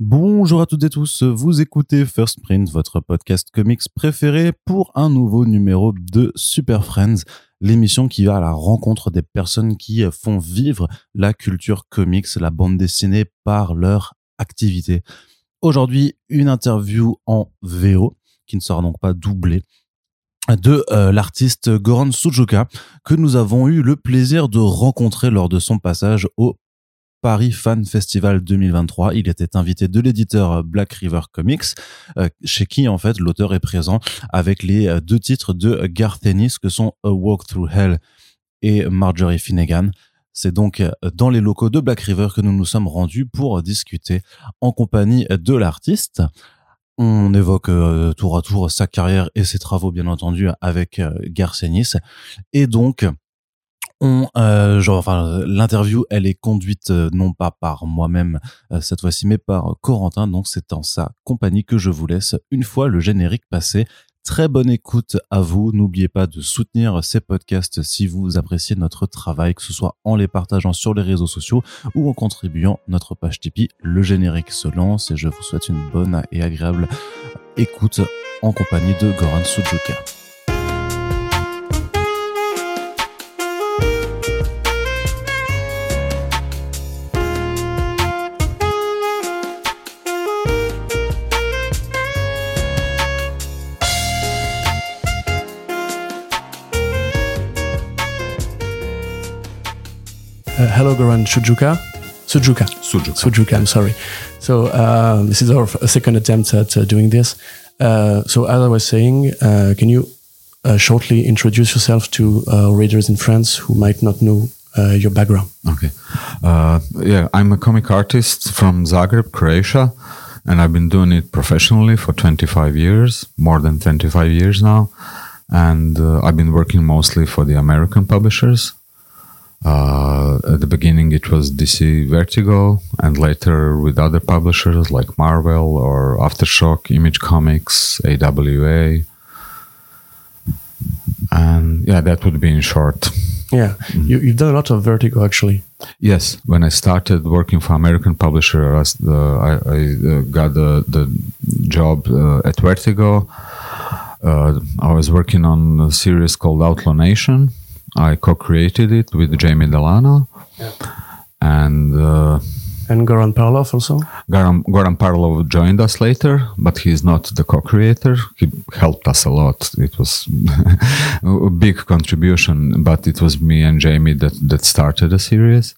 Bonjour à toutes et tous, vous écoutez First Print, votre podcast comics préféré pour un nouveau numéro de Super Friends, l'émission qui va à la rencontre des personnes qui font vivre la culture comics, la bande dessinée par leur activité. Aujourd'hui, une interview en VO qui ne sera donc pas doublée de euh, l'artiste Goran Sujuka que nous avons eu le plaisir de rencontrer lors de son passage au Paris Fan Festival 2023. Il était invité de l'éditeur Black River Comics, euh, chez qui en fait l'auteur est présent avec les euh, deux titres de Garth Ennis que sont A Walk Through Hell et Marjorie Finnegan. C'est donc euh, dans les locaux de Black River que nous nous sommes rendus pour discuter en compagnie de l'artiste. On évoque tour à tour sa carrière et ses travaux, bien entendu, avec Garth Ennis. Et donc, on, euh, genre, enfin, l'interview, elle est conduite euh, non pas par moi-même euh, cette fois-ci, mais par Corentin. Donc, c'est en sa compagnie que je vous laisse une fois le générique passé. Très bonne écoute à vous. N'oubliez pas de soutenir ces podcasts si vous appréciez notre travail, que ce soit en les partageant sur les réseaux sociaux ou en contribuant notre page Tipeee. Le générique se lance et je vous souhaite une bonne et agréable écoute en compagnie de Goran Sujuka. Uh, hello, Goran Sudzuka. Sudzuka. Sudzuka. Sudzuka, I'm sorry. So, uh, this is our second attempt at uh, doing this. Uh, so, as I was saying, uh, can you uh, shortly introduce yourself to readers in France who might not know your background? Okay. yeah, I'm a comic artist from Zagreb, Croatia, and I've been doing it professionally for 25 years, more than 25 years now. And I've been working mostly for the American publishers uh, at the beginning, it was DC Vertigo, and later with other publishers like Marvel or Aftershock, Image Comics, AWA. And yeah, that would be in short. Yeah, mm-hmm. you, have done a lot of Vertigo actually. Yes, when I started working for American publisher, I, uh, I, I uh, got the, the job uh, at Vertigo. Uh, I was working on a series called Outlaw Nation I co-created it with Jamie Delano, yeah. and uh, and Goran Parlov also. Goran, Goran Parlov joined us later, but he's not the co-creator. He helped us a lot. It was a big contribution, but it was me and Jamie that that started the series.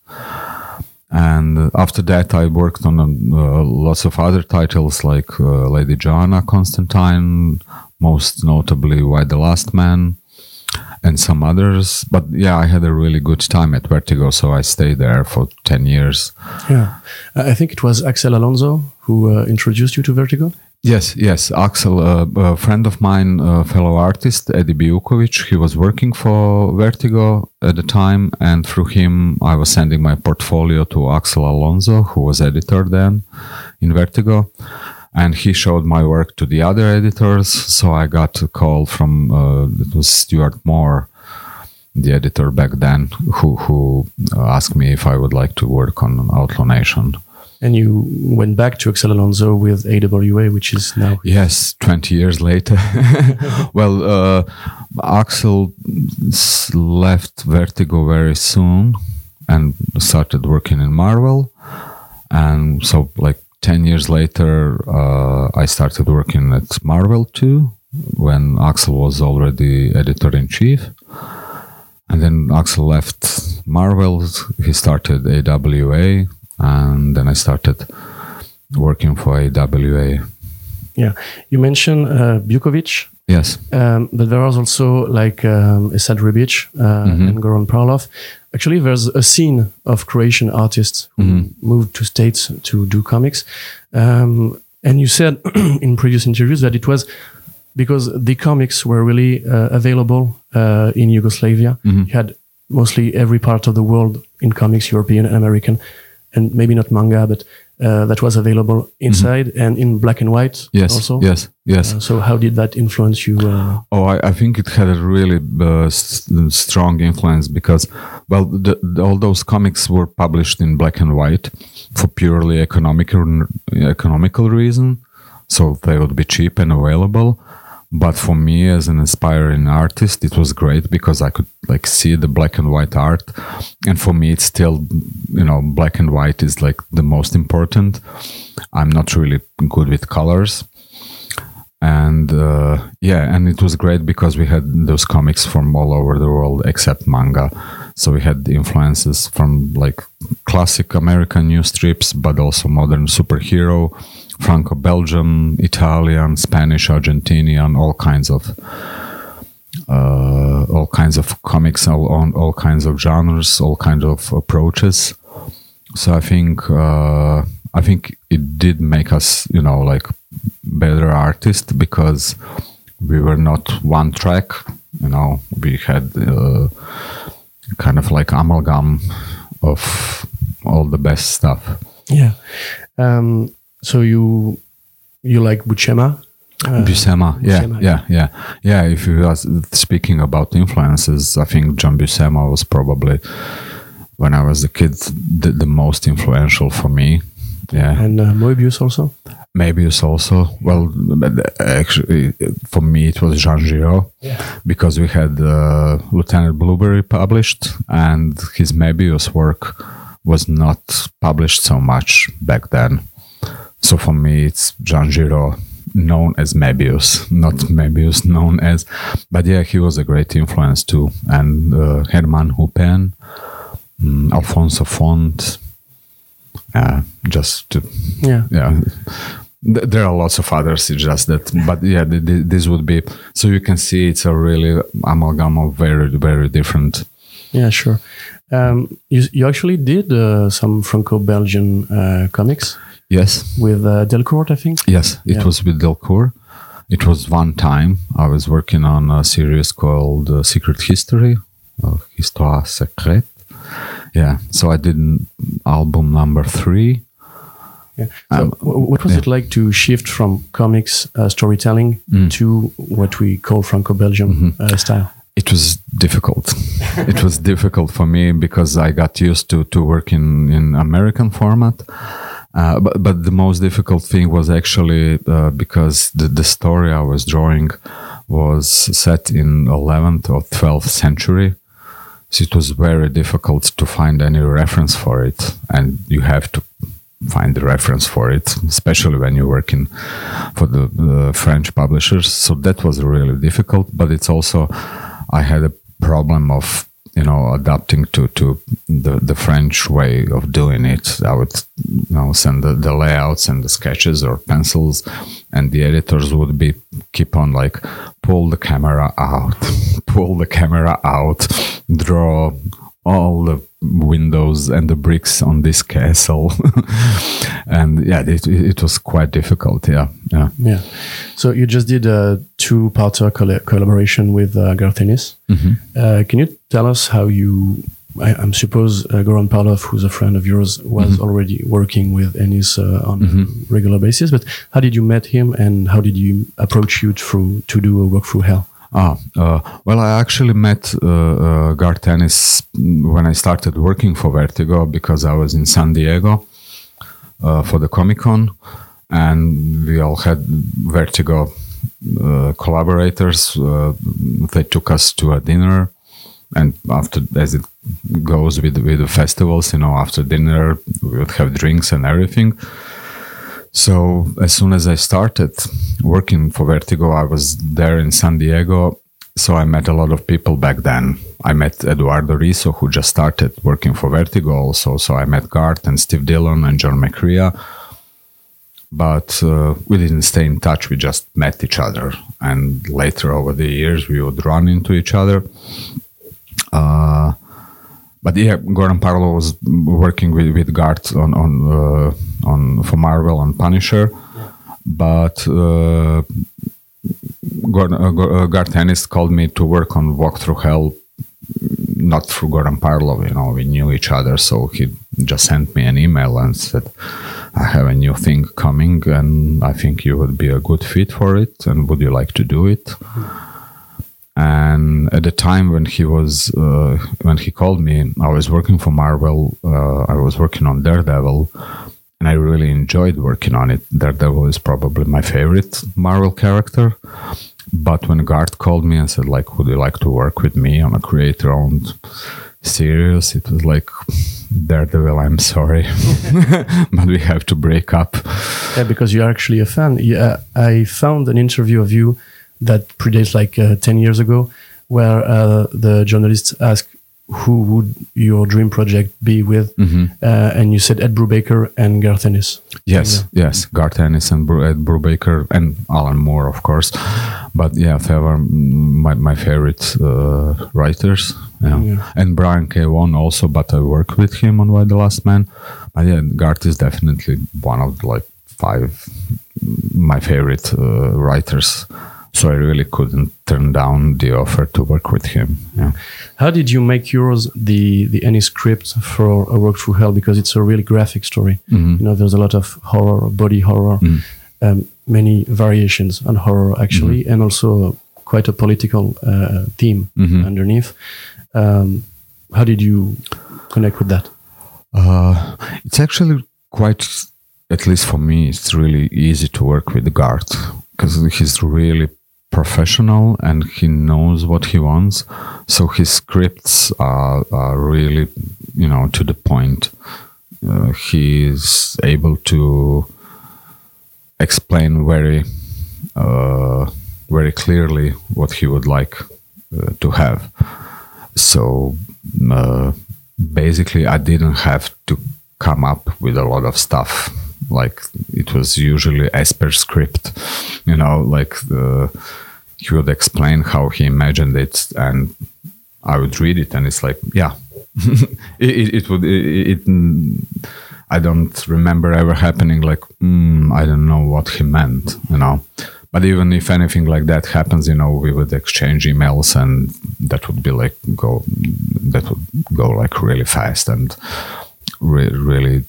And after that, I worked on uh, lots of other titles like uh, Lady Joanna Constantine, most notably Y the Last Man, and some others. But yeah, I had a really good time at Vertigo, so I stayed there for 10 years. Yeah. I think it was Axel Alonso who uh, introduced you to Vertigo. Yes, yes. Axel, uh, a friend of mine, a fellow artist, Eddie Biukovic, he was working for Vertigo at the time, and through him, I was sending my portfolio to Axel Alonso, who was editor then in Vertigo and he showed my work to the other editors. So I got a call from uh, it was Stuart Moore, the editor back then, who who asked me if I would like to work on Outlaw Nation. And you went back to Axel Alonso with AWA, which is now yes, twenty years later. well, uh, Axel left Vertigo very soon and started working in Marvel, and so like 10 years later, uh, I started working at Marvel too, when Axel was already editor in chief. And then Axel left Marvel, he started AWA, and then I started working for AWA. Yeah, you mentioned uh, Biukovic. Yes. Um, but there was also like um, Esad Ribic uh, mm-hmm. and Goran Parlov. Actually, there's a scene of Croatian artists who mm-hmm. moved to States to do comics. Um, and you said in previous interviews that it was because the comics were really uh, available uh, in Yugoslavia. Mm-hmm. You had mostly every part of the world in comics, European and American, and maybe not manga, but uh, that was available inside mm-hmm. and in black and white yes, also yes yes uh, so how did that influence you uh? oh I, I, think it had a really uh, st- strong influence because well the, the, all those comics were published in black and white for purely economic economical reason, so they would be cheap and available. But for me, as an aspiring artist, it was great because I could like see the black and white art, and for me, it's still, you know, black and white is like the most important. I'm not really good with colors, and uh, yeah and it was great because we had those comics from all over the world except manga. So we had influences from like classic american news strips but also modern superhero franco-belgium italian spanish argentinian all kinds of uh, all kinds of comics all, all, all kinds of genres all kinds of approaches. So i think uh, i think it did make us you know like better artists because we were not one track you know we had uh, kind of like amalgam of all the best stuff. Yeah. Um, so you you like Buscema? Uh, Buscema, yeah, Buscema, yeah, yeah, yeah. If you are speaking about influences, I think John Buscema was probably when I was a kid the, the most influential for me. Yeah, and uh, Moebius also. Moebius also. Well, actually, for me, it was Jean Giraud yeah. because we had uh, Lieutenant Blueberry published, and his Moebius work was not published so much back then. So for me, it's Jean Giraud, known as Moebius, not Moebius known as. But yeah, he was a great influence too. And uh, Hermann Huppen, um, Alfonso Font, uh, just to, yeah. yeah there are lots of others it's just that but yeah this would be so you can see it's a really amalgam of very very different yeah sure um, you, you actually did uh, some franco-belgian uh, comics yes with uh, delcourt i think yes it yeah. was with delcourt it was one time i was working on a series called uh, secret history histoire secrète yeah so i did album number three yeah. So, um, what was yeah. it like to shift from comics uh, storytelling mm. to what we call Franco-Belgium mm-hmm. uh, style? It was difficult. it was difficult for me because I got used to to work in in American format. Uh, but but the most difficult thing was actually uh, because the the story I was drawing was set in 11th or 12th century. So it was very difficult to find any reference for it, and you have to find the reference for it, especially when you're working for the, the, French publishers. So that was really difficult, but it's also, I had a problem of, you know, adapting to, to the, the French way of doing it. I would, you know, send the, the layouts and the sketches or pencils and the editors would be keep on like pull the camera out, pull the camera out, draw all the windows and the bricks on this castle and yeah it, it was quite difficult yeah yeah yeah so you just did a two-parter coll collaboration with uh, Garth Ennis mm -hmm. uh, can you tell us how you I, I suppose uh, Goran Parlov, who's a friend of yours, was mm -hmm. already working with Ennis uh, on mm -hmm. a mm-hmm. regular basis. But how did you meet him, and how did you approach you through to do a work through hell? Ah, uh, well, I actually met uh, uh, when I started working for Vertigo because I was in San Diego uh, for the Comic Con, and we all had Vertigo uh, collaborators. Uh, they took us to a dinner, and after, as it goes with with the festivals, you know, after dinner we would have drinks and everything. So as soon as I started working for Vertigo, I was there in San Diego. So I met a lot of people back then. I met Eduardo Risso, who just started working for Vertigo also. So I met Garth and Steve Dillon and John McCrea. But uh, we didn't stay in touch. We just met each other. And later over the years, we would run into each other. Uh, but yeah, Goran Parlov was working with, with Garth on on uh, on for Marvel on Punisher, yeah. but uh, Gordon, uh, uh Garth Ennis called me to work on Walk Through Hell, not through Goran Parlov. You know, we knew each other, so he just sent me an email and said, "I have a new thing coming, and I think you would be a good fit for it, and would you like to do it?" Mm-hmm and at the time when he was uh, when he called me i was working for marvel uh, i was working on daredevil and I really enjoyed working on it. Daredevil is probably my favorite Marvel character. But when Garth called me and said, like, would you like to work with me on a creator-owned series? It was like, Daredevil, I'm sorry, but we have to break up. Yeah, because you're actually a fan. Yeah, I found an interview of you that predates like uh, 10 years ago where uh, the journalists asked who would your dream project be with? Mm-hmm. Uh, and you said Ed Brubaker and Garth Ennis. Yes, yeah. yes, Garth Ennis and Ed Brubaker and Alan Moore, of course. But yeah, they were my, my favorite uh, writers. Yeah. yeah. And Brian K. Vaughan also, but I worked with him on Y the Last Man. But yeah, Garth is definitely one of like five my favorite uh, writers so I really couldn't turn down the offer to work with him. Yeah. How did you make yours the the any script for a work through hell because it's a really graphic story. Mm-hmm. You know, there's a lot of horror, body horror, mm. um, many variations on horror actually, mm-hmm. and also quite a political uh, theme mm-hmm. underneath. Um, how did you connect with that? Uh, it's actually quite, at least for me, it's really easy to work with Garth because he's really professional and he knows what he wants. So his scripts are, are really, you know, to the point. Uh, he is able to explain very, uh, very clearly what he would like uh, to have. So uh, basically, I didn't have to come up with a lot of stuff. Like it was usually as per script, you know, like the he would explain how he imagined it and i would read it and it's like yeah. It, it, would it, it, i don't remember ever happening like mm, i don't know what he meant you know. But even if anything like that happens you know we would exchange emails and that would be like go that would go like really fast and re- really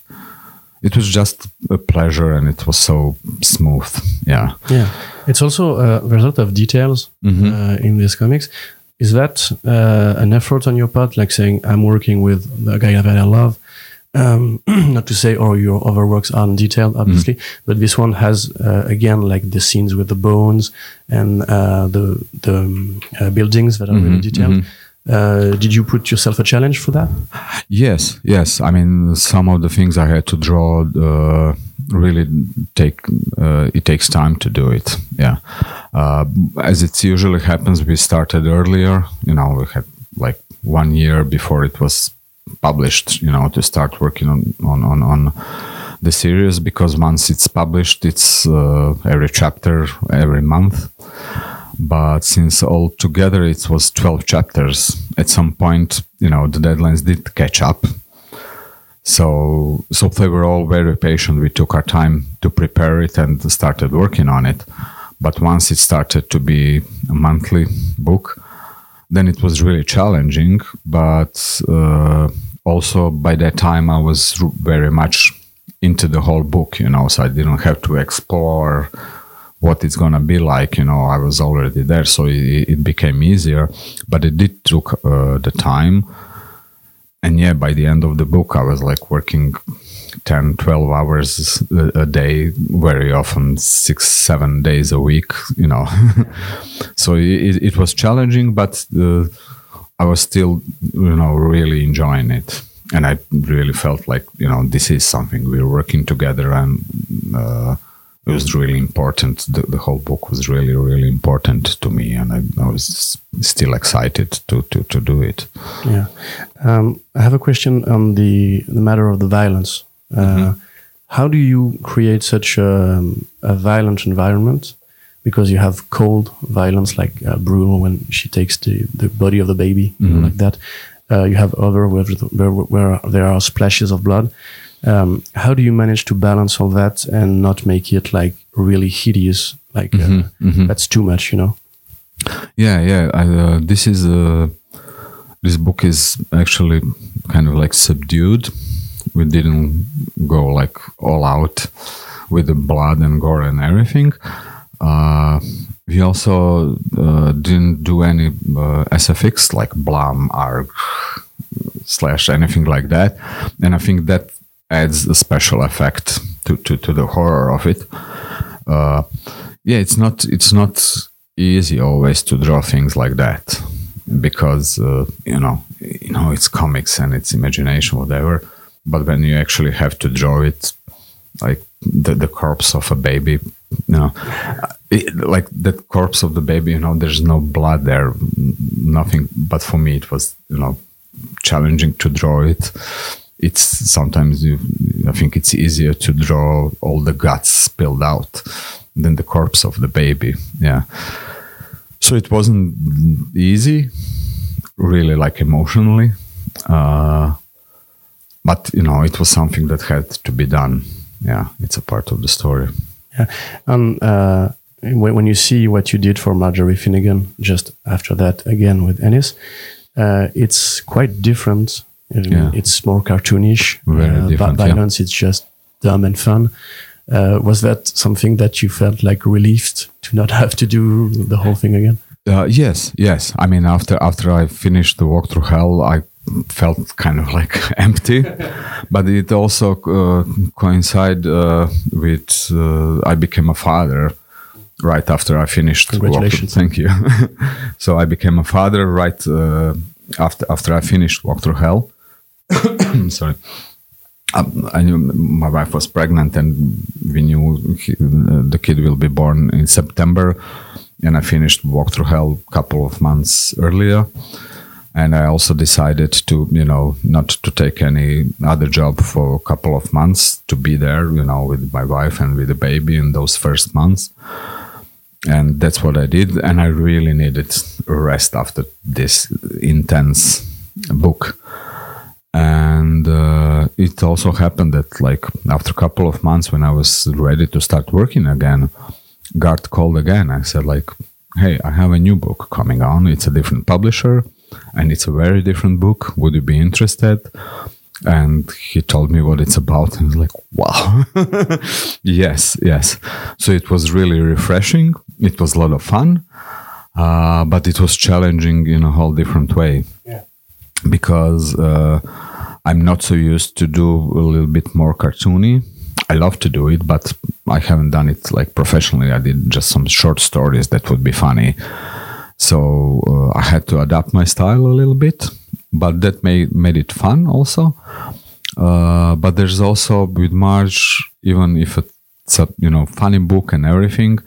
it was just a pleasure and it was so smooth yeah yeah it's also uh, there's a lot of details mm-hmm. uh, in these comics is that uh, an effort on your part like saying i'm working with a guy that i love um, not to say all your other works aren't detailed obviously mm-hmm. but this one has uh, again like the scenes with the bones and uh, the the um, uh, buildings that are mm-hmm. really detailed mm-hmm. Uh, did you put yourself a challenge for that? Yes, yes. I mean, some of the things I had to draw uh, really take uh, it takes time to do it. Yeah, uh, as it usually happens, we started earlier. You know, we had like one year before it was published. You know, to start working on on on, on the series because once it's published, it's uh, every chapter every month but since altogether it was 12 chapters at some point you know the deadlines did catch up. So so they were all very patient. We took our time to prepare it and started working on it. But once it started to be a monthly book then it was really challenging. But uh, also by that time i was very much into the whole book you know so i didn't have to explore what it's gonna be like. You know, I was already there, so it, it became easier. But it did took uh, the time, and yeah, by the end of the book, I was like working 10, 12 hours a, day, very often six, seven days a week. You know, so it, it was challenging, but uh, I was still, you know, really enjoying it. And I really felt like, you know, this is something we're working together and uh, it was really important. The, the, whole book was really, really important to me, and I, I was still excited to, to, to do it. Yeah, um, I have a question on the the matter of the violence. Uh, mm-hmm. How do you create such a, a, violent environment? Because you have cold violence, like uh, Brule when she takes the, the body of the baby, mm-hmm. like that. Uh, you have other where, where, where there are splashes of blood. Um, how do you manage to balance all that and not make it like really hideous? Like mm-hmm, uh, mm-hmm. that's too much, you know? Yeah, yeah. I, uh, this is uh, this book is actually kind of like subdued. We didn't go like all out with the blood and gore and everything. Uh, we also uh, didn't do any uh, SFX like Blam, ARG, slash anything like that. And I think that adds a special effect to, to, to the horror of it. Uh, yeah, it's not it's not easy always to draw things like that because uh, you know you know it's comics and it's imagination whatever. But when you actually have to draw it, like the, the corpse of a baby, you know, it, like the corpse of the baby, you know, there's no blood there, nothing. But for me, it was you know challenging to draw it it's sometimes you, I think it's easier to draw all the guts spilled out than the corpse of the baby. Yeah. So it wasn't easy, really, like emotionally. Uh, but you know, it was something that had to be done. Yeah, it's a part of the story. Yeah, and uh, when, you see what you did for Marjorie Finnegan, just after that again with Ennis, uh, it's quite different yeah. It's more cartoonish. Very uh, violence, yeah. it's just dumb and fun. Uh, was that something that you felt like relieved to not have to do the whole thing again? Uh, yes, yes. I mean, after after I finished the walk through hell, I felt kind of like empty, but it also uh, coincided uh, with uh, I became a father right after I finished. Congratulations! Thank you. so I became a father right uh, after after I finished walk through hell, sorry. Um, I knew my wife was pregnant, and we knew he, the kid will be born in September. And I finished Walk Through Hell a couple of months earlier. And I also decided to, you know, not to take any other job for a couple of months to be there, you know, with my wife and with the baby in those first months. And that's what I did. And I really needed rest after this intense book and uh, it also happened that like after a couple of months when i was ready to start working again Garth called again. I said like hey i have a new book coming on. It's a different publisher and it's a very different book. Would you be interested? And he told me what it's about. And I was like wow. Yes yes. So it was really refreshing. It was a lot of fun uh, but it was challenging in a whole different way. Yeah because uh, I'm not so used to do a little bit more cartoony. I love to do it, but I haven't done it like professionally. I did just some short stories that would be funny. So uh, I had to adapt my style a little bit, but that made made it fun also. Uh, but there's also with Marge, even if it's a you know funny book and everything,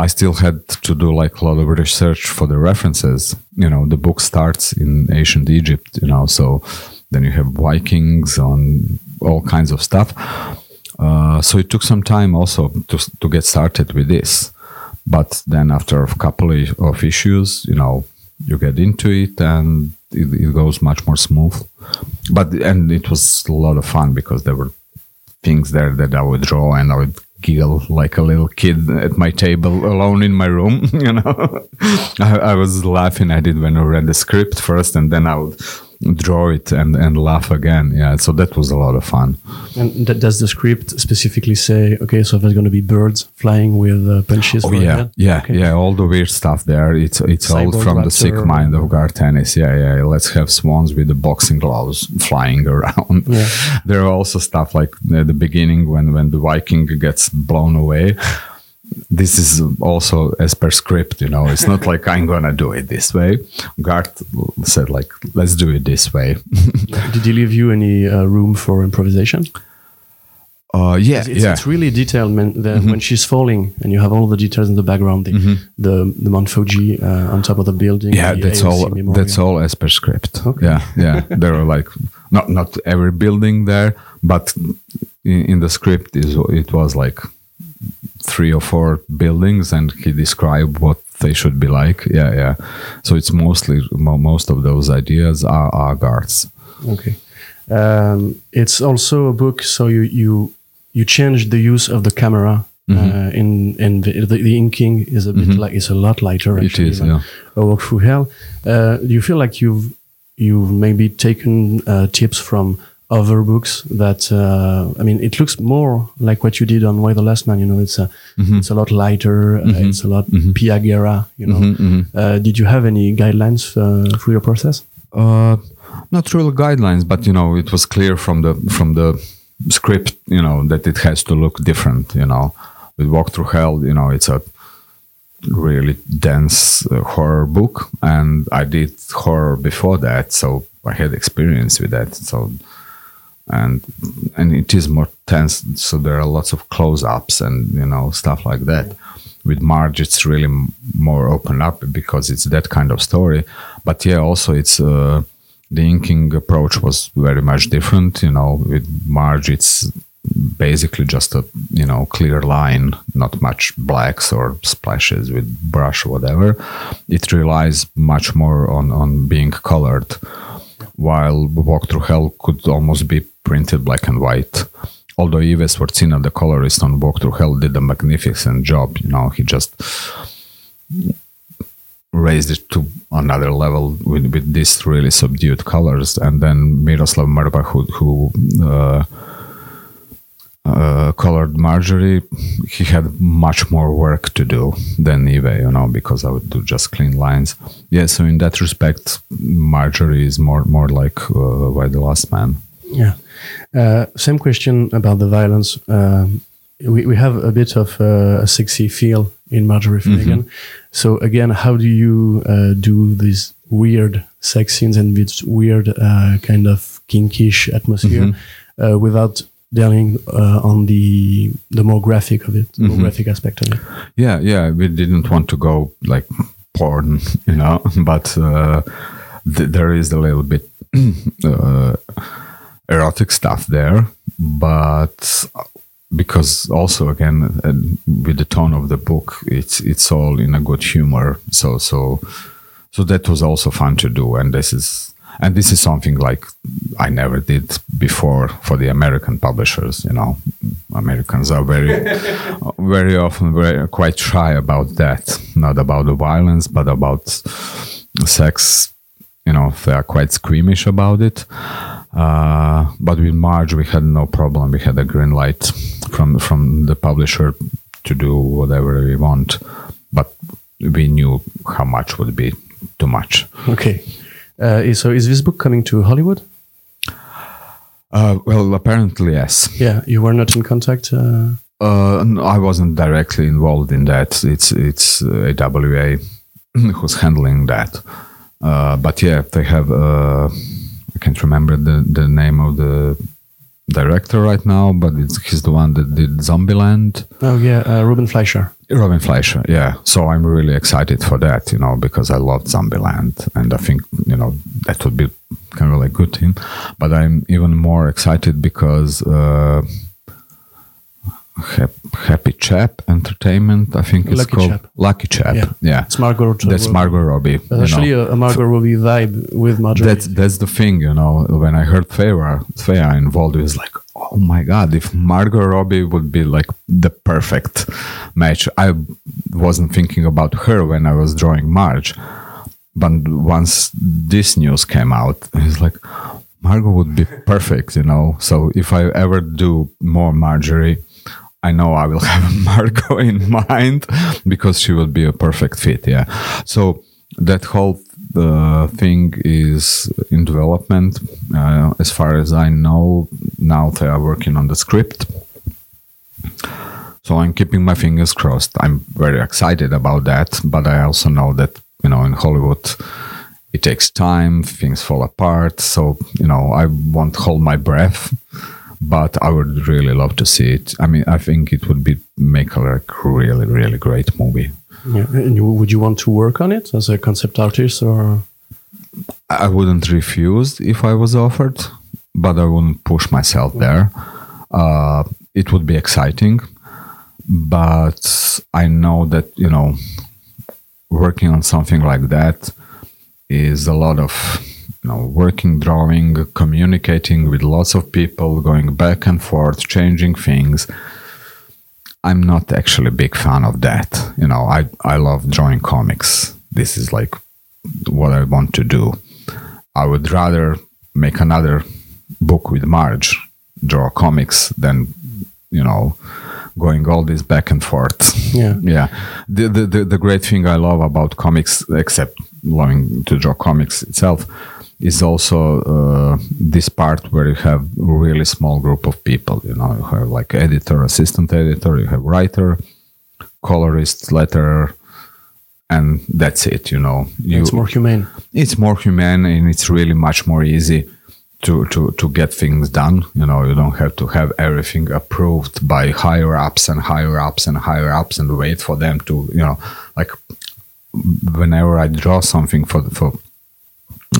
I still had to do like a lot of research for the references. You know, the book starts in ancient Egypt, you know, so then you have Vikings on all kinds of stuff. Uh, so it took some time also to, to get started with this. But then after a couple of issues, you know, you get into it and it, it goes much more smooth. But, and it was a lot of fun because there were things there that I would draw and I would giggle like a little kid at my table alone in my room. You know, I, I, was laughing at it when I read the script first, and then I would draw it and, and laugh again. Yeah, so that was a lot of fun. And that, does the script specifically say, okay, so there's going to be birds flying with uh, punches? Oh yeah, yeah, okay. yeah. All the weird stuff there. It's it's Cyborg all from the sick mind of Garth Ennis. Yeah, yeah. Let's have swans with the boxing gloves flying around. Yeah. there are also stuff like at the beginning when when the Viking gets blown away this is also as per script you know it's not like i'm gonna do it this way Garth said like let's do it this way did he leave you any uh, room for improvisation uh, yeah, it's, yeah. It's really detailed man, the, mm -hmm. when she's falling and you have all the details in the background, the mm -hmm. the, the Mount Fuji uh, on top of the building. Yeah, that's AOC all. Memorial. That's all as per script. Okay. Yeah, yeah. there are like not not every building there, but in, in the script is it was like three or four buildings and he described what they should be like yeah yeah so it's mostly most of those ideas are, are guards. okay um, it's also a book so you you you change the use of the camera mm -hmm. uh, in and the, the, the, inking is a bit mm -hmm. like it's a lot lighter actually it is yeah a walk through hell uh, do you feel like you've you've maybe taken uh, tips from other books that uh, I mean, it looks more like what you did on Y the Last Man. You know, it's a mm-hmm. it's a lot lighter. Uh, mm-hmm. it's a lot mm-hmm. You know, mm-hmm, mm-hmm. uh, did you have any guidelines uh, through your process? Uh, not real guidelines, but you know, it was clear from the from the script, you know, that it has to look different, you know. With Walk Through Hell, you know, it's a really dense uh, horror book, and I did horror before that, so I had experience with that. So, and and it is more tense, so there are lots of close-ups and you know stuff like that. With Marge, it's really m- more open up because it's that kind of story. But yeah, also it's uh, the inking approach was very much different. You know, with Marge, it's basically just a you know clear line not much blacks or splashes with brush whatever it relies much more on on being colored while walk through hell could almost be printed black and white although Ive Svorcina, the colorist on walk through hell did a magnificent job you know he just raised it to another level with, with these really subdued colors and then Miroslav Mrva who, who uh, uh, colored Marjorie, he had much more work to do than Ive, you know, because I would do just clean lines. Yeah, so in that respect, Marjorie is more more like uh, Y the Last Man. Yeah. Uh, same question about the violence. Um, we, we have a bit of uh, a sexy feel in Marjorie Finnegan. Mm-hmm. So again, how do you uh, do these weird sex scenes and this weird uh, kind of kinkish atmosphere mm-hmm. without dealing uh, on the the more graphic of it, the mm-hmm. more graphic aspect of it. Yeah, yeah, we didn't want to go like porn, you know, but uh, th- there is a little bit uh, erotic stuff there, but because also again uh, with the tone of the book, it's it's all in a good humor, so so so that was also fun to do, and this is and this is something like I never did before for the American publishers. You know, Americans are very, very often very quite shy about that. Not about the violence, but about sex. You know, they are quite squeamish about it. Uh, but with Marge, we had no problem. We had a green light from from the publisher to do whatever we want, but we knew how much would be too much. Okay. Uh, so is this book coming to Hollywood? Uh, well, apparently yes. Yeah, you were not in contact. Uh... Uh, no, I wasn't directly involved in that. It's it's uh, AWA who's handling that. Uh, but yeah, they have. I can't remember the the name of the director right now, but he's the one that did Zombieland. Oh yeah, uh, Ruben Fleischer. Ruben Fleischer, yeah. So I'm really excited for that, you know, because I loved Zombieland, and I think you know that would be kind of like good team. But I'm even more excited because uh, Happy Chap Entertainment, I think it's Lucky called Chap. Lucky Chap. Yeah. Yeah, It's Margot. that's Margot Robbie. You actually, know. a, Margot Robbie vibe with Marjorie. That's that's the thing, you know. When I heard Thea, Thea involved, it was like, oh my god, if Margot Robbie would be like the perfect match. I wasn't thinking about her when I was drawing Marge, but once this news came out, it's like Margot would be perfect, you know. So if I ever do more Marjorie. I know I will have Margot in mind because she will be a perfect fit. Yeah. So that whole uh, thing is in development. Uh, as far as I know, now they are working on the script. So I'm keeping my fingers crossed. I'm very excited about that, but I also know that you know in Hollywood it takes time, things fall apart. So you know I won't hold my breath, but I would really love to see it. I mean, I think it would be make a like, really really great movie. Yeah. And you, would you want to work on it as a concept artist or? I wouldn't refuse if I was offered, but I wouldn't push myself there. Uh, it would be exciting, but I know that you know, working on something like that is a lot of you know working, drawing, communicating with lots of people, going back and forth, changing things. I'm not actually a big fan of that. You know, I I love drawing comics. This is like what I want to do. I would rather make another book with Marge, draw comics, than you know going all this back and forth. Yeah, yeah. The, the the the great thing I love about comics, except loving to draw comics itself, is also uh, this part where you have really small group of people. You know, you have like editor, assistant editor, you have writer, colorist, letterer, and that's it. You know, you, it's more humane. It's more humane, and it's really much more easy to, to, to get things done. You know, you don't have to have everything approved by higher ups and higher ups and higher ups and wait for them to, you know, like whenever I draw something for, for,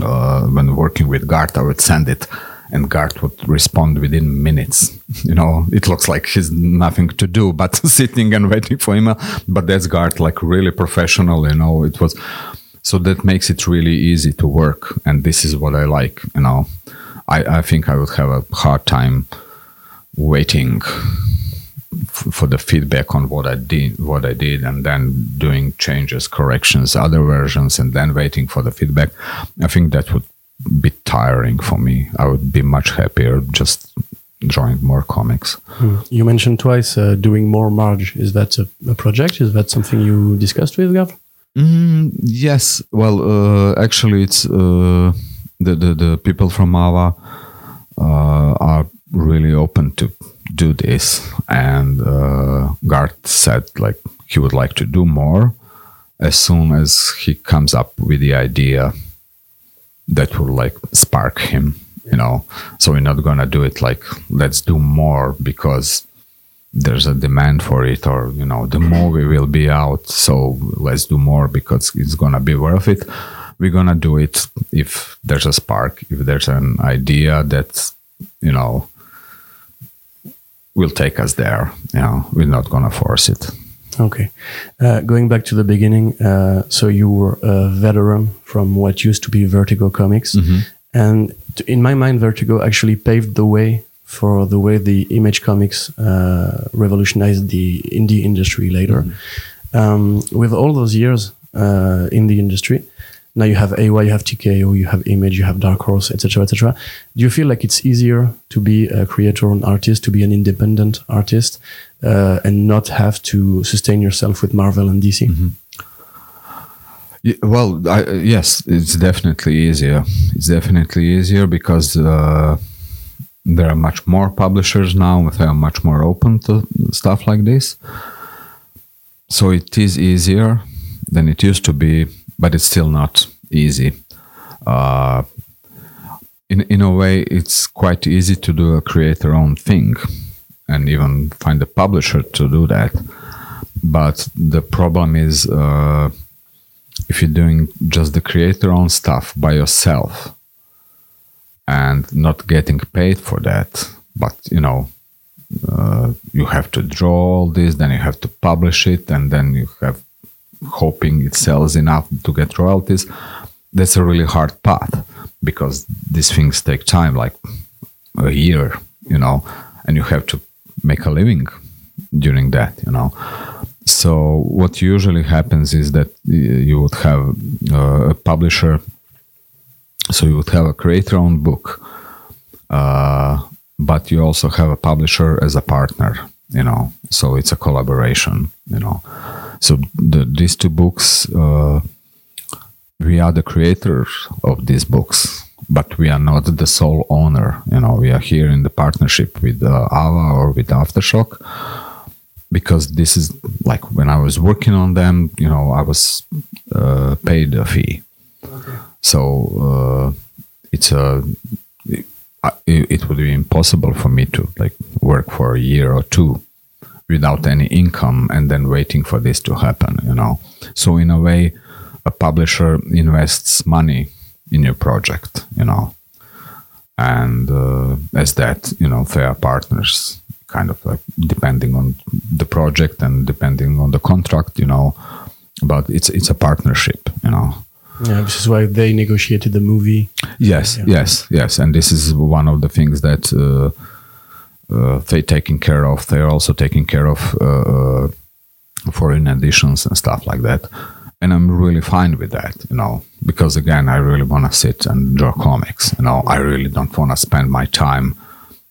uh, when working with Gart, I would send it and Gart would respond within minutes. You know, it looks like he's nothing to do but sitting and waiting for email. But that's Gart, like really professional. You know, it was so that makes it really easy to work, and this is what I like. You know, I, I think I would have a hard time waiting for the feedback on what I did, what I did, and then doing changes, corrections, other versions, and then waiting for the feedback. I think that would be tiring for me. I would be much happier just drawing more comics. Hmm. You mentioned twice uh, doing more Marge. Is that a, a, project? Is that something you discussed with Gav? Mm, yes. Well, uh, actually, it's. Uh, the, the, the people from Ava uh, are really open to do this. And uh, Gart said like he would like to do more as soon as he comes up with the idea that will like spark him, you know. So we're not gonna do it like let's do more because there's a demand for it or you know the movie will be out so let's do more because it's gonna be worth it we're gonna do it if there's a spark, if there's an idea that you know will take us there. You know, we're not gonna force it. Okay. Uh, going back to the beginning, uh, so you were a veteran from what used to be Vertigo Comics, mm-hmm. and in my mind, Vertigo actually paved the way for the way the Image Comics uh, revolutionized the indie industry later. Mm-hmm. Um, with all those years uh, in the industry, now you have AY, you have TKO, you have Image, you have Dark Horse, etc., etc. Do you feel like it's easier to be a creator and artist, to be an independent artist, uh, and not have to sustain yourself with Marvel and DC? Mm-hmm. Yeah, well, I, yes, it's definitely easier. It's definitely easier because uh, there are much more publishers now. They are much more open to stuff like this. So it is easier than it used to be but it's still not easy. Uh, in in a way, it's quite easy to do a creator own thing, and even find a publisher to do that. But the problem is, uh, if you're doing just the creator own stuff by yourself, and not getting paid for that, but you know, uh, you have to draw all this, then you have to publish it, and then you have hoping it sells enough to get royalties, that's a really hard path because these things take time, like a year, you know, and you have to make a living during that, you know. So what usually happens is that you would have uh, a publisher, so you would have a creator-owned book, uh, but you also have a publisher as a partner, you know. So it's a collaboration, you know. So the, these two books, uh, we are the creators of these books, but we are not the sole owner. You know, we are here in the partnership with uh, Ava or with Aftershock because this is like when I was working on them, you know, I was uh, paid a fee. Okay. So uh, it's a it, it, would be impossible for me to like work for a year or two without any income and then waiting for this to happen you know. So in a way a publisher invests money in your project you know. And uh, as that you know are partners kind of like depending on the project and depending on the contract you know. But it's it's a partnership you know. Yeah this is why they negotiated the movie. Yes yeah. yes yes. And this is one of the things that uh, they taking care of. They're also taking care of uh, uh, foreign editions and stuff like that. And I'm really fine with that, you know, because again, I really want to sit and draw comics. You know, I really don't want to spend my time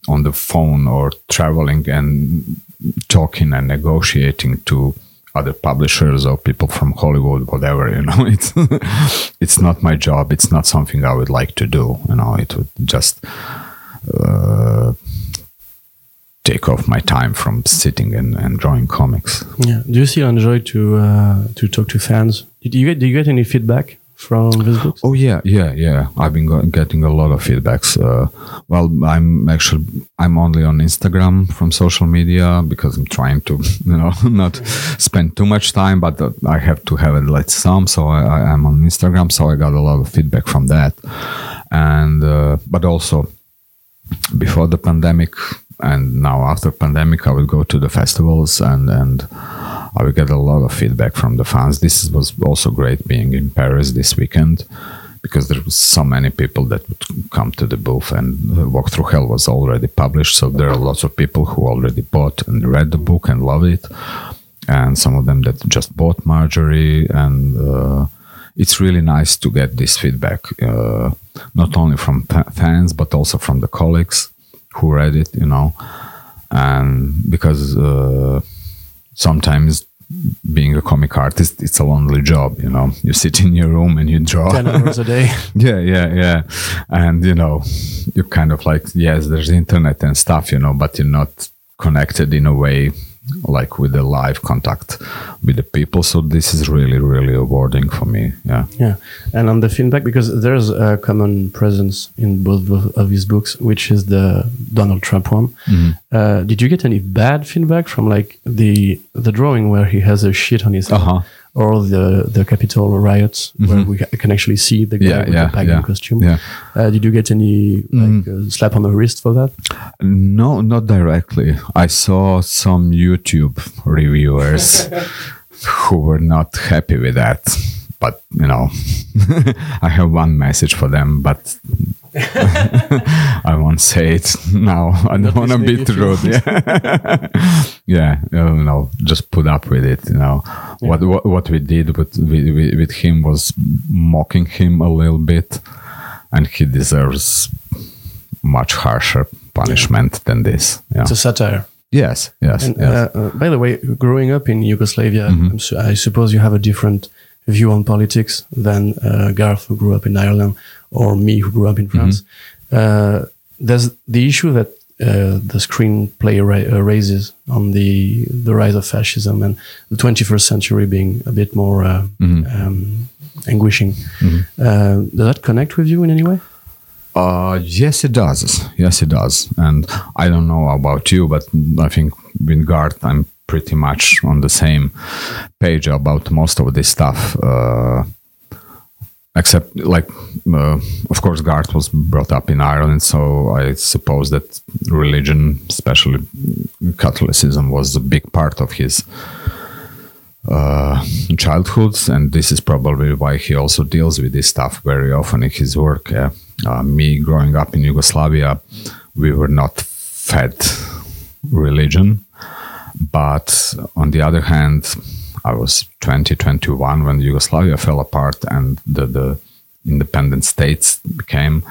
on the phone or traveling and talking and negotiating to other publishers or people from Hollywood, whatever. You know, it's it's not my job. It's not something I would like to do. You know, it would just uh, take off my time from sitting and, and drawing comics. Yeah. Do you still enjoy to uh, to talk to fans? Did you get do you get any feedback from these books? Oh yeah, yeah, yeah. I've been getting a lot of feedbacks. Uh, well, I'm actually I'm only on Instagram from social media because I'm trying to, you know, not spend too much time, but uh, I have to have it like some. So I, I, am on Instagram, so I got a lot of feedback from that, and uh, but also before the pandemic and now after pandemic, I will go to the festivals and and I will get a lot of feedback from the fans. This was also great being in Paris this weekend because there was so many people that would come to the booth and Walk Through Hell was already published. So there are lots of people who already bought and read the book and love it. And some of them that just bought Marjorie. And uh, it's really nice to get this feedback, uh, not only from fans, but also from the colleagues who read it, you know. And because uh, sometimes being a comic artist it's a lonely job you know. You sit in your room and you draw. 10 hours a day. Yeah yeah yeah. And you know you're kind of like yes there's internet and stuff you know but you're not connected in a way like with the live contact with the people. So this is really, really rewarding for me. Yeah. Yeah. And on the feedback, because there's a common presence in both of his books, which is the Donald Trump one. Mm-hmm. Uh, did you get any bad feedback from like the the drawing where he has a shit on his head? Uh-huh or the the Capitol riots, mm-hmm. where we can actually see the guy yeah, with yeah, the pagan yeah, costume. Uh, did you get any like mm. uh, slap on the wrist for that? No, not directly. I saw some YouTube reviewers who were not happy with that. But you know, I have one message for them, but I won't say it now. I don't want to be rude. Yeah, yeah. You know, just put up with it. You know, yeah. what, what what we did with, with with him was mocking him a little bit, and he deserves much harsher punishment yeah. than this. Yeah. It's a satire. Yes, yes. And, yes. Uh, uh, by the way, growing up in Yugoslavia, mm-hmm. su- I suppose you have a different view on politics than uh, Garth, who grew up in Ireland, or me, who grew up in. France. Mm-hmm. there's the issue that uh, the screenplay ra- uh, raises on the the rise of fascism and the 21st century being a bit more uh, mm-hmm. um, anguishing. Mm-hmm. Uh, does that connect with you in any way? Uh, yes, it does. Yes, it does. And I don't know about you, but I think with Garth, I'm pretty much on the same page about most of this stuff. Except, like, uh, of course, Garth was brought up in Ireland, so I suppose that religion, especially Catholicism, was a big part of his uh, childhood, and this is probably why he also deals with this stuff very often in his work. Uh, me growing up in Yugoslavia, we were not fed religion. But on the other hand, I was 20, 21 when Yugoslavia fell apart and the, the independent states became.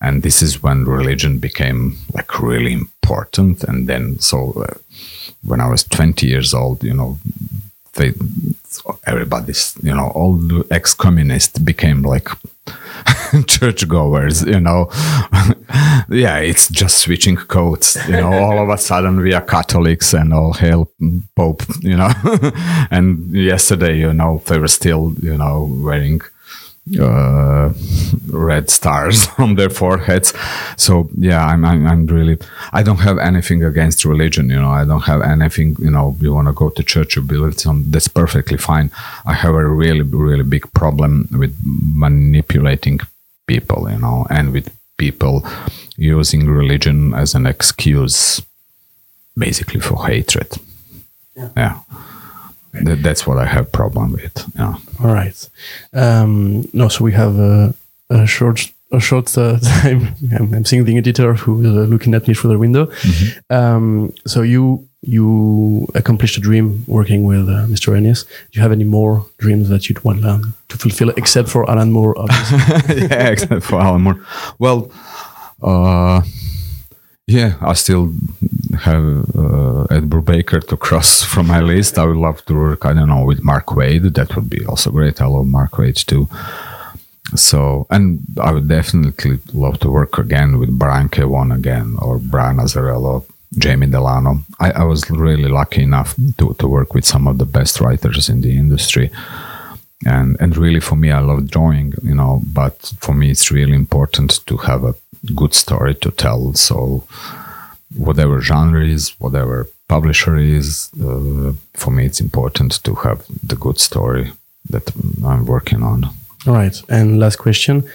And this is when religion became like really important. And then, so uh, when I was 20 years old, you know, they, everybody's, you know, all the ex communists became like churchgoers, you know. yeah, it's just switching codes, you know. all of a sudden we are Catholics and all hail Pope, you know. and yesterday, you know, they were still, you know, wearing uh, red stars on their foreheads. So yeah, I'm, I'm, I'm really I don't have anything against religion. You know, I don't have anything. You know, you want to go to church, you believe some. That's perfectly fine. I have a really really big problem with manipulating people. You know, and with people using religion as an excuse, basically for hatred. Yeah. yeah. That, that's what I have problem with. Yeah. All right. Um, no, so we have a, a short a short uh, time. I'm, I'm, seeing the editor who is uh, looking at me through the window. Mm-hmm. Um, so you you accomplished a dream working with uh, Mr. Ennis. Do you have any more dreams that you'd want um, to fulfill, except for Alan Moore? yeah, except for Alan Moore. Well, uh, Yeah, I still have uh, Ed Brubaker to cross from my list. I would love to work, I don't know, with Mark Waid. That would be also great. I love Mark Waid too. So, and I would definitely love to work again with Brian K. Vaughan again, or Brian Azzarello, Jamie Delano. I, I was really lucky enough to, to work with some of the best writers in the industry. And, and really for me, I love drawing, you know, but for me, it's really important to have a good story to tell. So, whatever genre is, whatever publisher is, uh, for me, it's important to have the good story that I'm working on. All right. And last question.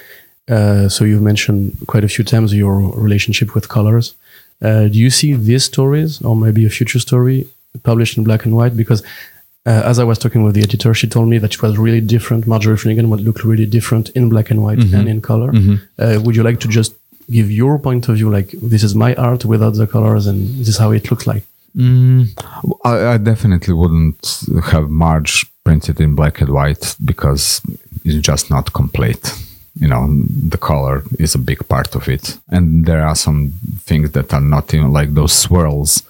Uh, so you've mentioned quite a few times your relationship with colors. Uh, do you see these stories or maybe a future story published in black and white? Because uh, as I was talking with the editor, she told me that it was really different. Marjorie Finnegan would look really different in black and white mm-hmm. and in color. Mm-hmm. would you like to just give your point of view? Like this is my art without the colors, and this is how it looks like. Mm, I, I, definitely wouldn't have Marge printed in black and white because it's just not complete. You know, the color is a big part of it, and there are some things that are not even like those swirls.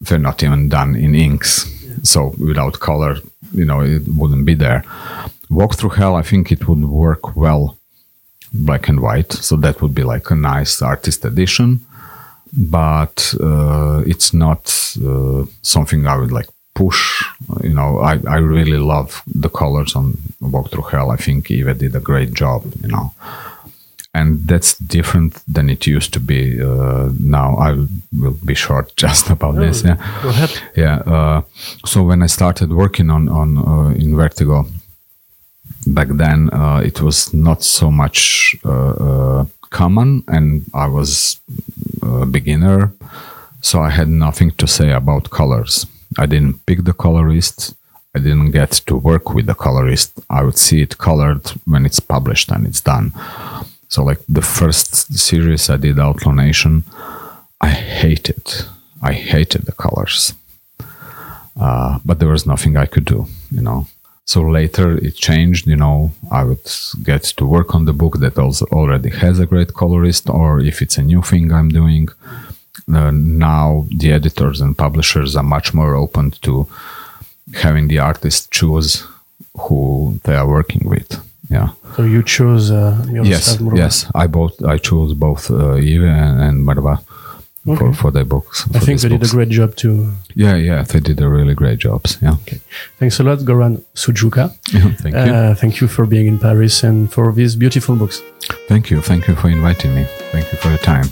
They're not even done in inks, so without color, you know, it wouldn't be there. Walk through hell, I think it would work well black and white, so that would be like a nice artist edition but uh, it's not uh, something I would like push. You know, I, I really love the colors on Walk Through Hell. I think Ive did a great job, you know. And that's different than it used to be. Uh, now I will be short just about oh, this. Yeah, go ahead. Yeah. Uh, so when I started working on on uh, in Vertigo, back then uh, it was not so much common, and I was a beginner, so I had nothing to say about colors. I didn't pick the colorist. I didn't get to work with the colorist. I would see it colored when it's published and it's done. So, like the first series I did, Outlaw Nation, I hated. I hated the colors, uh, but there was nothing I could do. You know, so later it changed, you know, I would get to work on the book that also already has a great colorist, or if it's a new thing I'm doing. Uh, now the editors and publishers are much more open to having the artist choose who they are working with. Yeah. So you choose uh, yes, yes. I both I chose both uh, Ive and, and Mrva okay. for, for their books. I think they books. did a great job too. Yeah, yeah, they did a really great job. Yeah. Okay. Thanks a lot, Goran Sudzuka. thank you. Uh, thank you for being in Paris and for these beautiful books. Thank you. Thank you for inviting me. Thank you for your time.